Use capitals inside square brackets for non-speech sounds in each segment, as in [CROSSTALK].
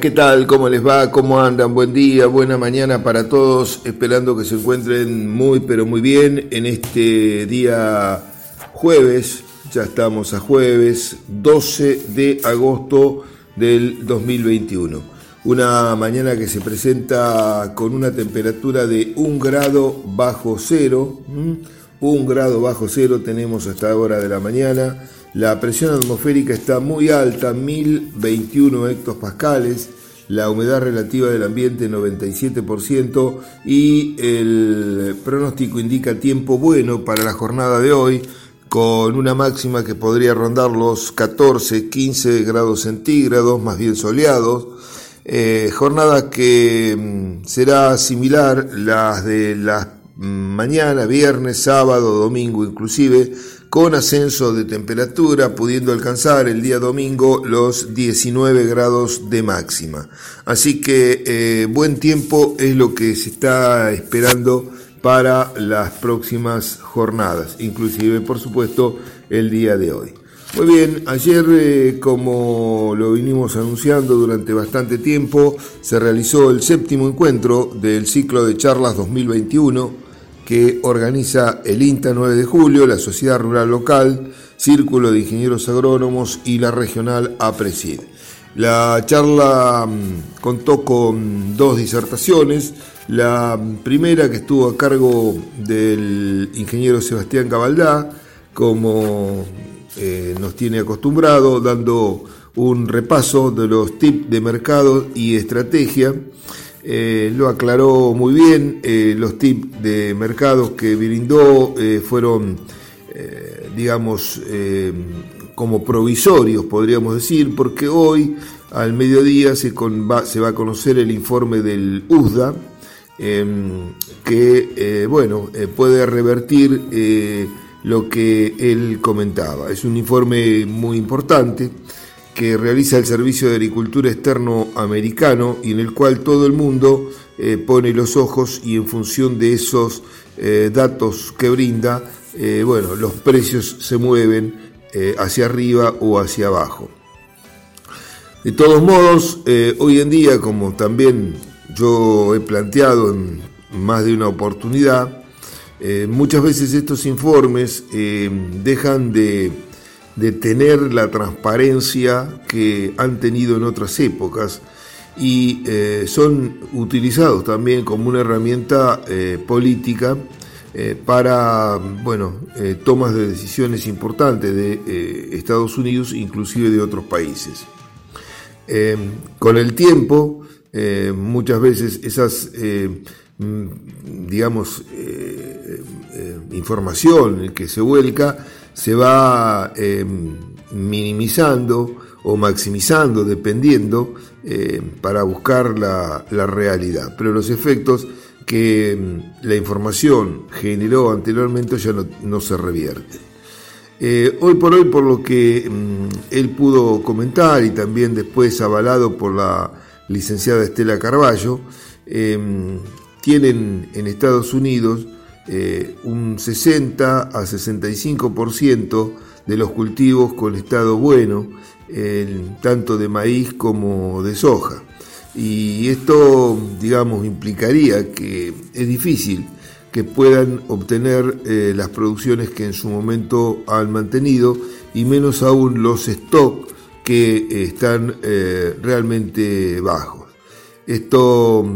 ¿qué tal? ¿Cómo les va? ¿Cómo andan? Buen día, buena mañana para todos, esperando que se encuentren muy, pero muy bien en este día jueves, ya estamos a jueves 12 de agosto del 2021. Una mañana que se presenta con una temperatura de un grado bajo cero, un grado bajo cero tenemos hasta hora de la mañana la presión atmosférica está muy alta, 1021 hectopascales, la humedad relativa del ambiente 97% y el pronóstico indica tiempo bueno para la jornada de hoy con una máxima que podría rondar los 14, 15 grados centígrados, más bien soleados. Eh, jornada que mm, será similar las de la mm, mañana, viernes, sábado, domingo inclusive, con ascenso de temperatura, pudiendo alcanzar el día domingo los 19 grados de máxima. Así que eh, buen tiempo es lo que se está esperando para las próximas jornadas, inclusive por supuesto el día de hoy. Muy bien, ayer eh, como lo vinimos anunciando durante bastante tiempo, se realizó el séptimo encuentro del ciclo de charlas 2021 que organiza el INTA 9 de julio, la Sociedad Rural Local, Círculo de Ingenieros Agrónomos y la Regional APRESID. La charla mm, contó con dos disertaciones. La primera que estuvo a cargo del ingeniero Sebastián Cabaldá, como eh, nos tiene acostumbrado, dando un repaso de los tips de mercado y estrategia eh, lo aclaró muy bien, eh, los tips de mercados que brindó eh, fueron, digamos, como provisorios, podríamos decir, porque hoy al mediodía se, se va a conocer el informe del USDA, em, que, bueno, puede revertir lo que él comentaba. Es un informe muy importante que realiza el Servicio de Agricultura Externo Americano y en el cual todo el mundo eh, pone los ojos y en función de esos eh, datos que brinda, eh, bueno, los precios se mueven hacia arriba o hacia abajo. De todos modos, hoy en día, como también yo he planteado en más de una oportunidad, muchas veces estos informes dejan de de tener la transparencia que han tenido en otras épocas y eh, son utilizados también como una herramienta eh, política eh, para bueno, tomas de decisiones importantes de Estados Unidos, inclusive de otros países. con el tiempo, muchas veces esas, mm, digamos, información que se vuelca se va em, minimizando o maximizando, dependiendo, em, para buscar la, realidad. Pero los efectos que em, la información generó anteriormente ya no, se revierten. Eh, hoy por hoy, por lo que él pudo comentar y también después avalado por la licenciada Estela Carballo, tienen en Estados Unidos eh, un 60 a 65% de los cultivos con estado bueno, tanto de maíz como de soja. Y esto, digamos, implicaría que es difícil que puedan obtener eh, las producciones que en su momento han mantenido y menos aún los stocks que están eh, realmente bajos. Esto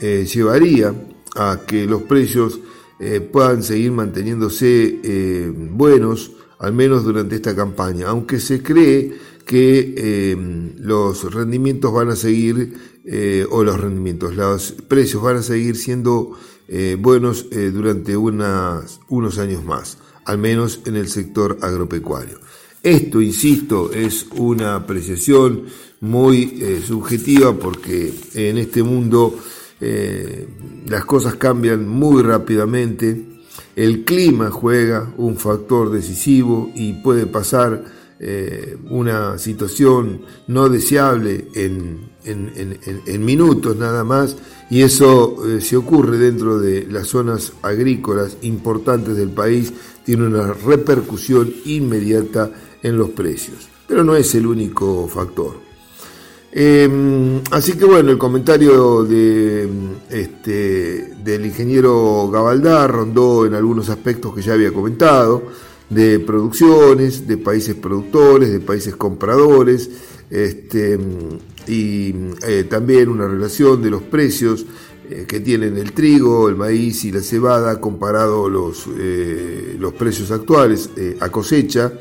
llevaría a que los precios eh, puedan seguir manteniéndose eh, buenos, al menos durante esta campaña, aunque se cree que eh, los rendimientos van a seguir, o los rendimientos, los precios van a seguir siendo buenos durante unas, unos años más, al menos en el sector agropecuario. Esto, insisto, es una apreciación muy subjetiva porque en este mundo eh, las cosas cambian muy rápidamente, el clima juega un factor decisivo y puede pasar eh, una situación no deseable en, minutos nada más. Y eso eh, se ocurre dentro de las zonas agrícolas importantes del país, tiene una repercusión inmediata en los precios, pero no es el único factor. Em, así que bueno, el comentario este, del ingeniero Gabaldar rondó en algunos aspectos que ya había comentado, de producciones, de países productores, de países compradores, este, y eh, también una relación de los precios eh, que tienen el trigo, el maíz y la cebada comparado los, eh, los precios actuales a cosecha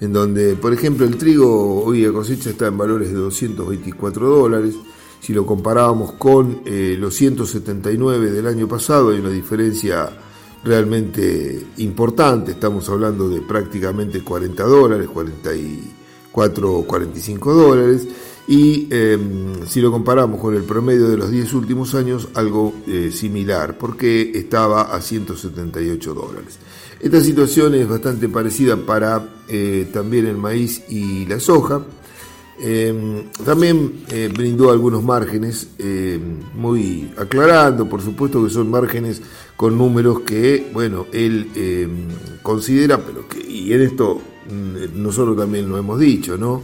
en donde, por ejemplo, el trigo hoy a cosecha está en valores de 224 dólares. Si lo comparábamos con eh, los 179 del año pasado, hay una diferencia realmente importante. Estamos hablando de prácticamente 40 dólares, 44 45 dólares. Y em, si lo comparamos con el promedio de los 10 últimos años, algo eh, similar, porque estaba a 178 dólares. Esta situación es bastante parecida para eh, también el maíz y la soja. Eh, también eh, brindó algunos márgenes, muy aclarando, por supuesto que son márgenes con números que, bueno, él considera, pero que, y en esto mm, nosotros también lo hemos dicho, ¿no?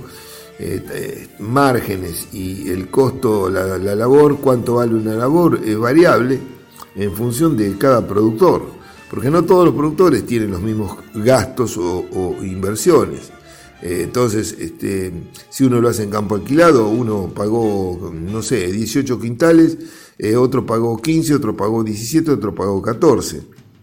márgenes y el costo, la labor, cuánto vale una labor, es variable en función de cada productor porque no todos los productores tienen los mismos gastos o, inversiones. Eh, entonces, este, si uno lo hace en campo alquilado, uno pagó, no sé, 18 quintales, eh, otro pagó 15, otro pagó 17, otro pagó 14.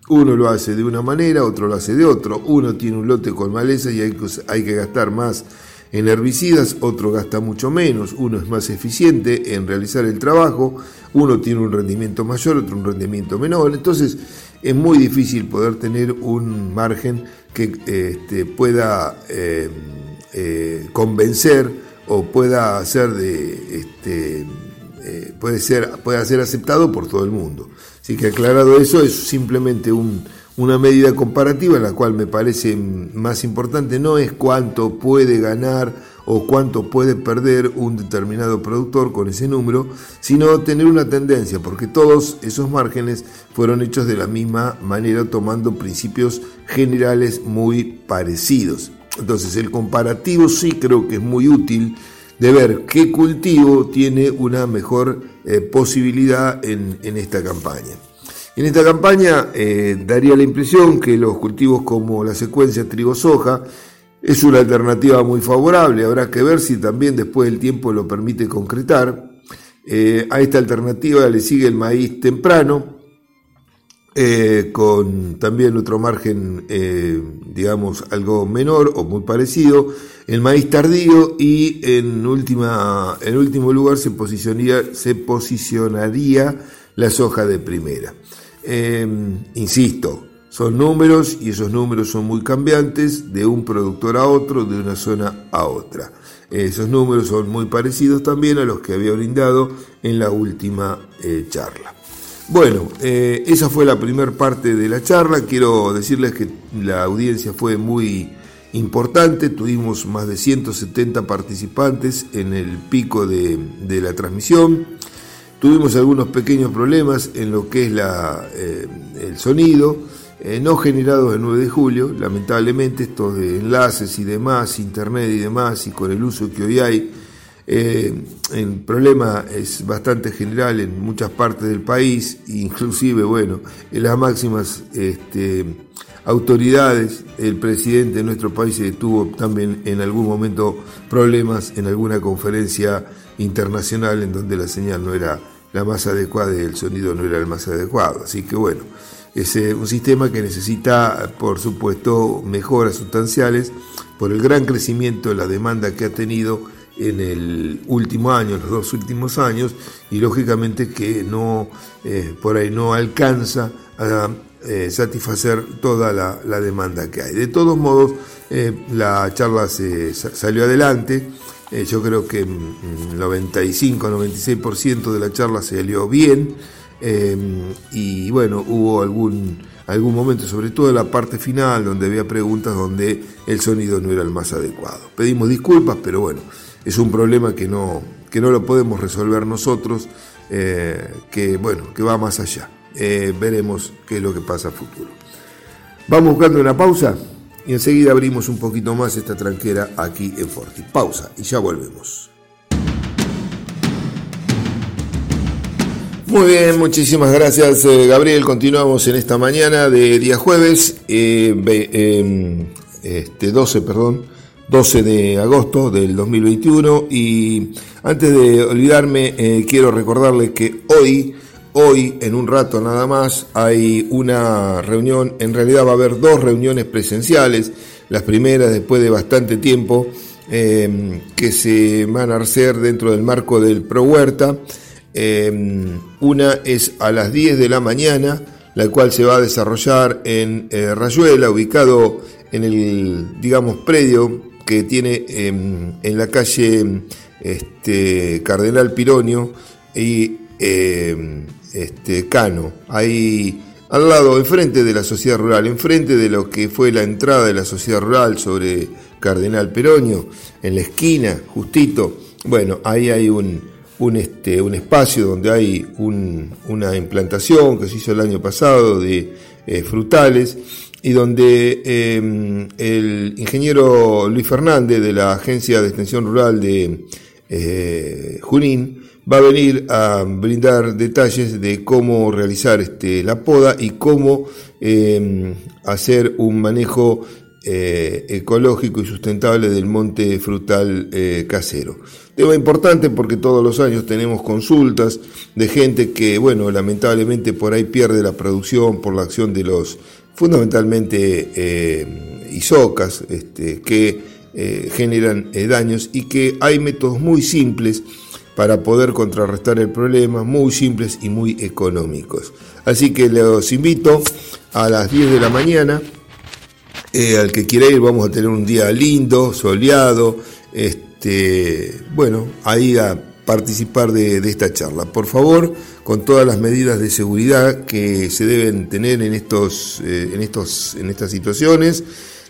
Uno lo hace de una manera, otro lo hace de otro. Uno tiene un lote con maleza y hay, hay que gastar más en herbicidas, otro gasta mucho menos, uno es más eficiente en realizar el trabajo, uno tiene un rendimiento mayor, otro un rendimiento menor. Entonces, es muy difícil poder tener un margen que este, pueda eh, eh, convencer o pueda ser de este, eh, puede ser pueda ser aceptado por todo el mundo. Así que aclarado eso es simplemente una medida comparativa en la cual me parece más importante no es cuánto puede ganar o cuánto puede perder un determinado productor con ese número, sino tener una tendencia, porque todos esos márgenes fueron hechos de la misma manera, tomando principios generales muy parecidos. Entonces el comparativo sí creo que es muy útil de ver qué cultivo tiene una mejor eh, posibilidad en, esta campaña. En esta campaña eh, daría la impresión que los cultivos como la secuencia trigo-soja es una alternativa muy favorable, habrá que ver si también después el tiempo lo permite concretar. Eh, a esta alternativa le sigue el maíz temprano, eh, con también otro margen, eh, digamos, algo menor o muy parecido, el maíz tardío y en, última, en último lugar se posicionaría, se posicionaría la soja de primera. insisto, son números y esos números son muy cambiantes de un productor a otro, de una zona a otra. Esos números son muy parecidos también a los que había brindado en la última eh, charla. Bueno, eh, esa fue la primera parte de la charla. Quiero decirles que la audiencia fue muy importante. Tuvimos más de 170 participantes en el pico de, la transmisión. Tuvimos algunos pequeños problemas en lo que es eh, el sonido. Eh, no generados el 9 de julio, lamentablemente estos de enlaces y demás, internet y demás, y con el uso que hoy hay, eh, el problema es bastante general en muchas partes del país, [LAUGHS] inclusive, bueno, en las máximas este, autoridades, el presidente de nuestro país tuvo también en algún momento problemas en alguna conferencia internacional en donde la señal no era la más adecuada y el sonido no era el más adecuado. Así que bueno, es eh, un sistema que necesita, por supuesto, mejoras sustanciales por el gran crecimiento de la demanda que ha tenido en el último año, los dos últimos años, y lógicamente que no, eh, por ahí no alcanza a eh, satisfacer toda la, demanda que hay. De todos modos, la charla se, salió adelante. yo creo que el 95-96% de la charla se salió bien. Em, y bueno, hubo algún, algún momento, sobre todo en la parte final, donde había preguntas donde el sonido no era el más adecuado. Pedimos disculpas, pero bueno, es un problema que no, que no lo podemos resolver nosotros, eh, que bueno, que va más allá. Eh, veremos qué es lo que pasa a futuro. Vamos buscando una pausa y enseguida abrimos un poquito más esta tranquera aquí en Forti. Pausa y ya volvemos. Muy bien, muchísimas gracias eh, Gabriel. Continuamos en esta mañana de día jueves, eh, em, este 12, perdón, 12 de agosto del 2021 y antes de olvidarme eh, quiero recordarles que hoy, hoy en un rato nada más hay una reunión, en realidad va a haber dos reuniones presenciales, las primeras después de bastante tiempo em, que se van a hacer dentro del marco del Pro Huerta. Em, una es a las 10 de la mañana, la cual se va a desarrollar en eh, Rayuela, ubicado en el, digamos, predio que tiene em, en la calle este, Cardenal Pironio y em, este, Cano. Ahí al lado, enfrente de la sociedad rural, enfrente de lo que fue la entrada de la sociedad rural sobre Cardenal Pironio, en la esquina, justito. Bueno, ahí hay un, un, este, un espacio donde hay una implantación que se hizo el año pasado de eh, frutales y donde em, el ingeniero Luis Fernández de la Agencia de Extensión Rural de eh, Junín va a venir a brindar detalles de cómo realizar este, la poda y cómo em, hacer un manejo eh, ecológico y sustentable del monte frutal casero. Tema importante porque todos los años tenemos consultas de gente que, bueno, lamentablemente por ahí pierde la producción por la acción de los, fundamentalmente, eh, isocas, este, que generan daños y que hay métodos muy simples para poder contrarrestar el problema, muy simples y muy económicos. Así que los invito a las 10 de la mañana eh, al que quiera ir vamos a tener un día lindo, soleado, este, bueno, ahí a participar de, esta charla. Por favor, con todas las medidas de seguridad que se deben tener en, estos, eh, en, estos, en estas situaciones.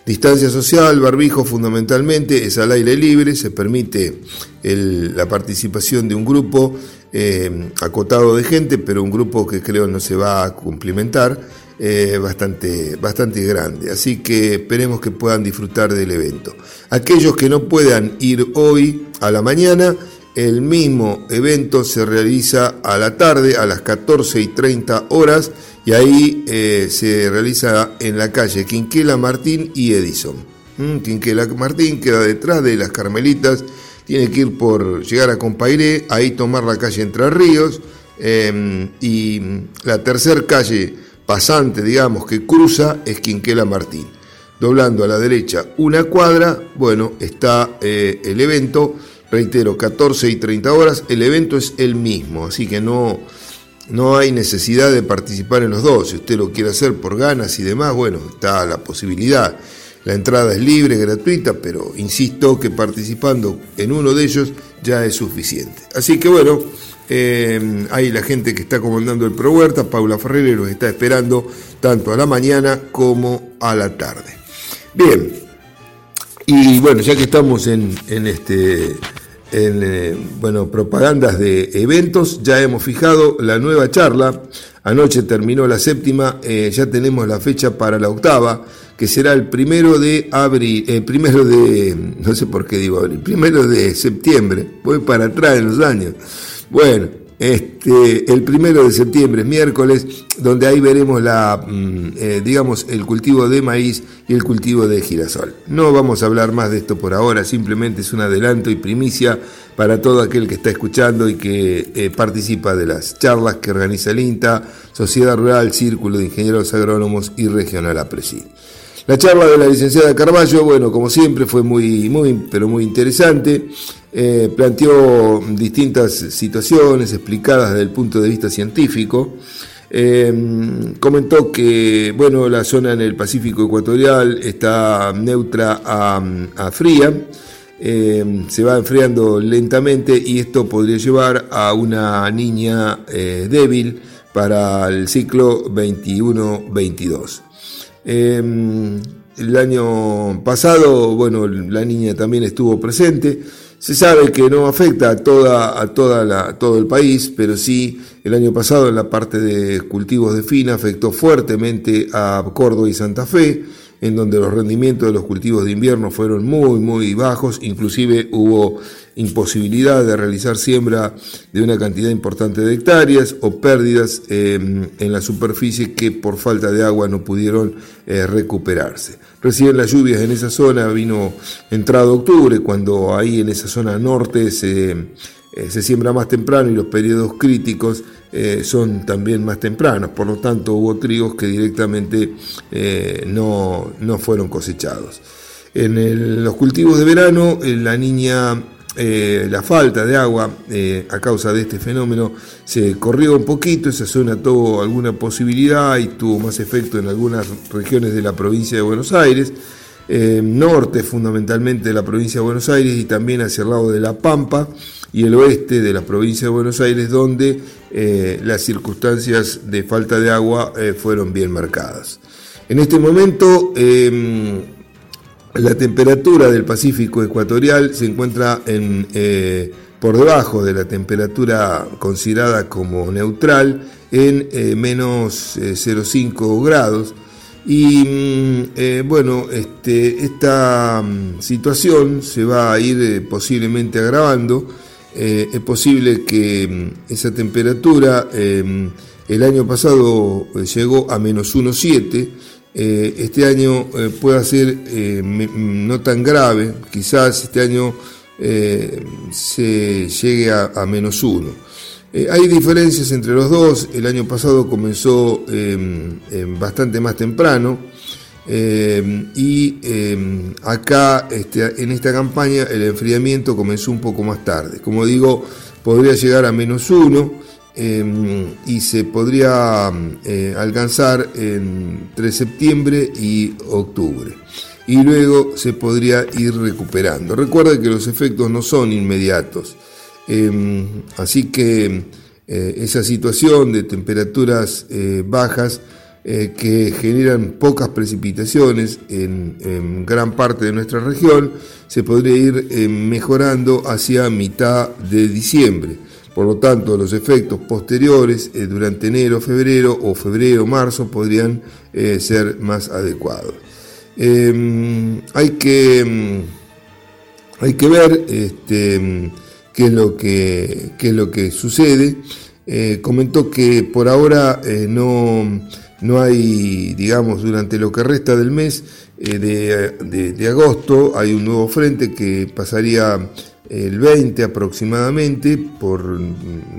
Distancia social, barbijo fundamentalmente, es al aire libre, se permite la participación de un grupo eh, acotado de gente, pero un grupo que creo no se va a cumplimentar eh, bastante, bastante grande. Así que esperemos que puedan disfrutar del evento. Aquellos que no puedan ir hoy a la mañana, el mismo evento se realiza a la tarde, a las 14 y 30 horas, y ahí eh, se realiza en la calle Quinquela Martín y Edison. Mm, Quinquela Martín queda detrás de las Carmelitas, tiene que ir por llegar a Compairé, ahí tomar la calle Entre Ríos, em, y la tercera calle pasante, digamos, que cruza es Quinquela Martín. Doblando a la derecha una cuadra, bueno, está eh, el evento, reitero, 14 y 30 horas, el evento es el mismo, así que no, no hay necesidad de participar en los dos. Si usted lo quiere hacer por ganas y demás, bueno, está la posibilidad. La entrada es libre, gratuita, pero insisto que participando en uno de ellos ya es suficiente. Así que bueno, eh, hay la gente que está comandando el Pro Huerta, Paula Ferrer, los está esperando tanto a la mañana como a la tarde. Bien, y bueno, ya que estamos en, este eh, bueno, propagandas de eventos, ya hemos fijado la nueva charla. Anoche terminó la séptima, eh, ya tenemos la fecha para la octava, que será el primero de abril, primero de, no sé por qué digo abril, primero de septiembre, voy para atrás en los años. Bueno, este, el primero de septiembre, miércoles, donde ahí veremos la, mm, eh, digamos, el cultivo de maíz y el cultivo de girasol. No vamos a hablar más de esto por ahora, simplemente es un adelanto y primicia para todo aquel que está escuchando y que eh, participa de las charlas que organiza el INTA, Sociedad Rural, Círculo de Ingenieros Agrónomos y Regional APRESID. La charla de la licenciada Carballo, bueno, como siempre, fue muy, muy, pero muy interesante. Eh, planteó distintas situaciones explicadas desde el punto de vista científico. Eh, comentó que, bueno, la zona en el Pacífico Ecuatorial está neutra a, fría. Eh, se va enfriando lentamente y esto podría llevar a una niña débil para el ciclo 21-22. Em, el año pasado, bueno, la niña también estuvo presente. Se sabe que no afecta a, toda, a toda la, todo el país, pero sí el año pasado en la parte de cultivos de fina afectó fuertemente a Córdoba y Santa Fe. en donde los rendimientos de los cultivos de invierno fueron muy, muy bajos, inclusive hubo imposibilidad de realizar siembra de una cantidad importante de hectáreas o pérdidas em, en la superficie que por falta de agua no pudieron eh, recuperarse. Recién las lluvias en esa zona vino entrado octubre, cuando ahí en esa zona norte se, eh, se siembra más temprano y los periodos críticos eh, son también más tempranos, por lo tanto hubo trigos que directamente no, no, fueron cosechados. En los cultivos de verano, la niña eh, la falta de agua eh, a causa de este fenómeno se corrió un poquito, esa zona tuvo alguna posibilidad y tuvo más efecto en algunas regiones de la provincia de Buenos Aires, eh, norte fundamentalmente de la provincia de Buenos Aires y también hacia el lado de La Pampa y el oeste de la provincia de Buenos Aires donde las circunstancias de falta de agua fueron bien marcadas. En este momento la temperatura del Pacífico ecuatorial se encuentra en, eh, por debajo de la temperatura considerada como neutral en eh, menos 0,5 eh, grados. Y mm, bueno, este, esta mm, situación se va a ir posiblemente agravando. es posible que mm, esa temperatura el año pasado llegó a menos 1,7 eh, este año eh, pueda ser eh, no tan grave, quizás este año se llegue a, menos uno. hay diferencias entre los dos, el año pasado comenzó bastante más temprano y acá este, en esta campaña el enfriamiento comenzó un poco más tarde. Como digo, podría llegar a menos uno. Em, y se podría eh, alcanzar entre septiembre y octubre. Y luego se podría ir recuperando. Recuerda que los efectos no son inmediatos. Em, así que eh, esa situación de temperaturas eh, bajas que generan pocas precipitaciones en, gran parte de nuestra región, se podría ir mejorando hacia mitad de diciembre. Por lo tanto, los efectos posteriores eh, durante enero, febrero o febrero, marzo podrían eh, ser más adecuados. Em, hay, que, mm, hay que ver este, mm, qué, es lo que, es lo que sucede. Eh, comentó que por ahora no, no hay, digamos, durante lo que resta del mes de, de agosto, hay un nuevo frente que pasaría el 20 aproximadamente por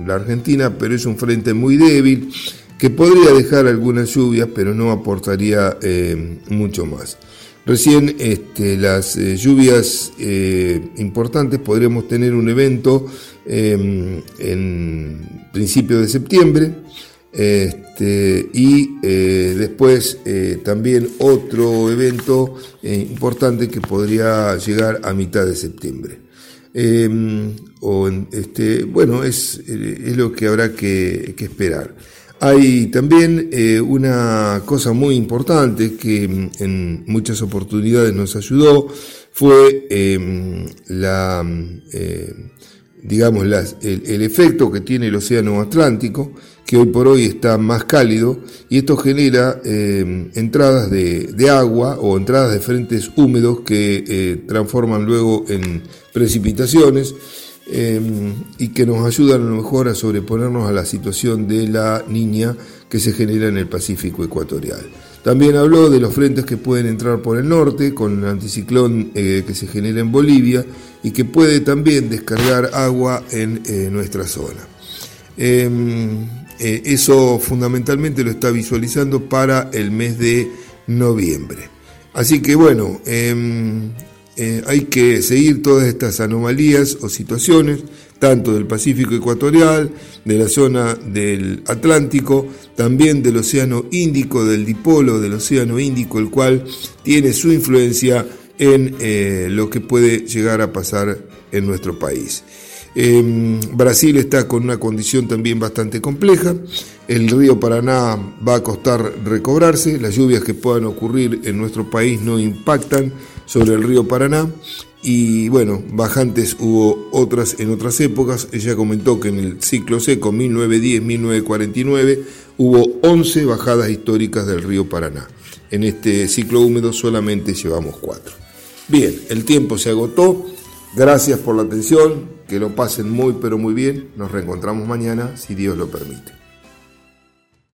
la Argentina, pero es un frente muy débil que podría dejar algunas lluvias, pero no aportaría eh, mucho más. Recién este, las eh, lluvias eh, importantes podremos tener un evento en principio de septiembre este, y después también otro evento importante que podría llegar a mitad de septiembre. Em, o este, bueno, es, eh, es, lo que habrá que, esperar. Hay también eh, una cosa muy importante que en muchas oportunidades nos ayudó, fue em, la, eh, digamos, el, efecto que tiene el Océano Atlántico, que hoy por hoy está más cálido, y esto genera em, entradas de, de, agua o entradas de frentes húmedos que transforman luego en precipitaciones em, y que nos ayudan a lo mejor a sobreponernos a la situación de la niña que se genera en el Pacífico ecuatorial. También habló de los frentes que pueden entrar por el norte con el anticiclón eh, que se genera en Bolivia y que puede también descargar agua en eh, nuestra zona. Em, eh, eso fundamentalmente lo está visualizando para el mes de noviembre. Así que bueno, em, eh, hay que seguir todas estas anomalías o situaciones, tanto del Pacífico ecuatorial, de la zona del Atlántico, también del Océano Índico, del dipolo del Océano Índico, el cual tiene su influencia en eh, lo que puede llegar a pasar en nuestro país. Em, Brasil está con una condición también bastante compleja. El río Paraná va a costar recobrarse. Las lluvias que puedan ocurrir en nuestro país no impactan sobre el río Paraná. Y bueno, bajantes hubo otras en otras épocas. Ella comentó que en el ciclo seco 1910-1949 hubo 11 bajadas históricas del río Paraná. En este ciclo húmedo solamente llevamos cuatro. Bien, el tiempo se agotó. Gracias por la atención. Que lo pasen muy pero muy bien. Nos reencontramos mañana si Dios lo permite.